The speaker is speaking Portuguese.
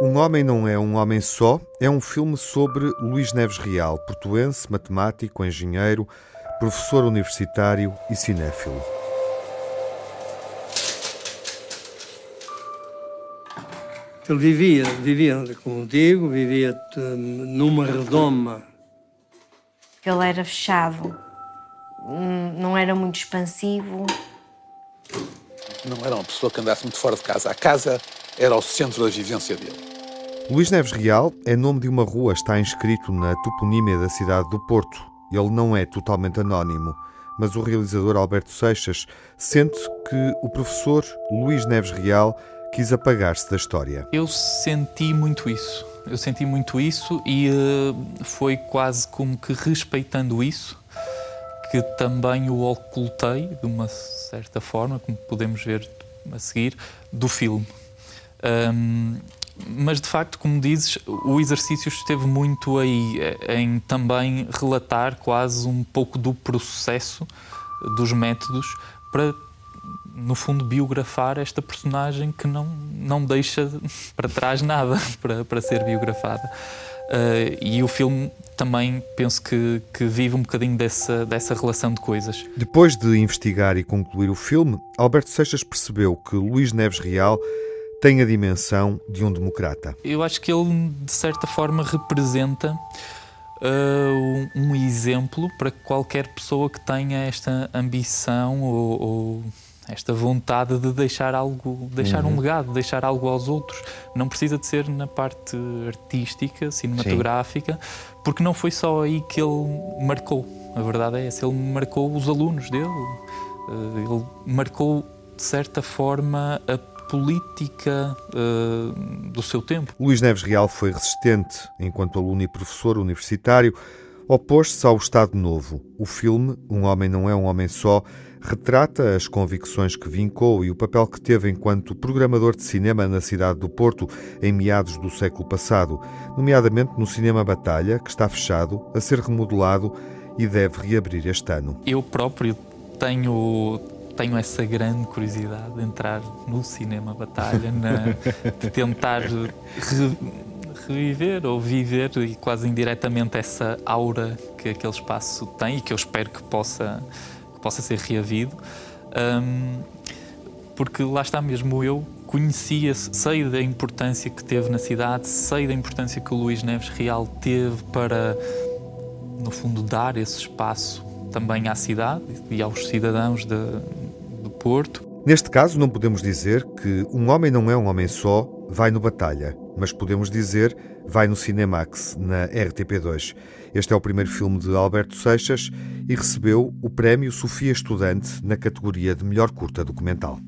Um Homem Não É Um Homem Só é um filme sobre Luís Neves Real, portuense, matemático, engenheiro, professor universitário e cinéfilo. Ele vivia, vivia, como digo, vivia numa redoma. Ele era fechado, hum, não era muito expansivo. Não era uma pessoa que andasse muito fora de casa. A casa era o centro da vivência dele. Luís Neves Real é nome de uma rua, está inscrito na toponímia da cidade do Porto. Ele não é totalmente anónimo, mas o realizador Alberto Seixas sente que o professor Luís Neves Real quis apagar-se da história. Eu senti muito isso. Eu senti muito isso e uh, foi quase como que respeitando isso que também o ocultei de uma certa forma, como podemos ver a seguir, do filme. Um, mas de facto, como dizes, o exercício esteve muito aí eh, em também relatar quase um pouco do processo, dos métodos, para no fundo biografar esta personagem que não, não deixa para trás nada para, para ser biografada. Uh, e o filme também penso que, que vive um bocadinho dessa, dessa relação de coisas. Depois de investigar e concluir o filme, Alberto Seixas percebeu que Luís Neves Real tem a dimensão de um democrata. Eu acho que ele, de certa forma, representa uh, um exemplo para qualquer pessoa que tenha esta ambição ou, ou esta vontade de deixar algo, deixar uhum. um legado, deixar algo aos outros. Não precisa de ser na parte artística, cinematográfica, Sim. porque não foi só aí que ele marcou. A verdade é essa, ele marcou os alunos dele, uh, ele marcou de certa forma a política uh, do seu tempo. Luís Neves Real foi resistente enquanto aluno e professor universitário. Opôs-se ao Estado Novo. O filme Um Homem Não É Um Homem Só retrata as convicções que vincou e o papel que teve enquanto programador de cinema na cidade do Porto em meados do século passado, nomeadamente no Cinema Batalha, que está fechado, a ser remodelado e deve reabrir este ano. Eu próprio tenho tenho essa grande curiosidade de entrar no cinema batalha, na, de tentar re, reviver ou viver e quase indiretamente essa aura que aquele espaço tem e que eu espero que possa, que possa ser reavido. Um, porque lá está mesmo eu conhecia, sei da importância que teve na cidade, sei da importância que o Luís Neves Real teve para, no fundo, dar esse espaço também à cidade e aos cidadãos de, do Porto. Neste caso, não podemos dizer que um homem não é um homem só, vai no Batalha, mas podemos dizer vai no Cinemax, na RTP2. Este é o primeiro filme de Alberto Seixas e recebeu o prémio Sofia Estudante na categoria de melhor curta documental.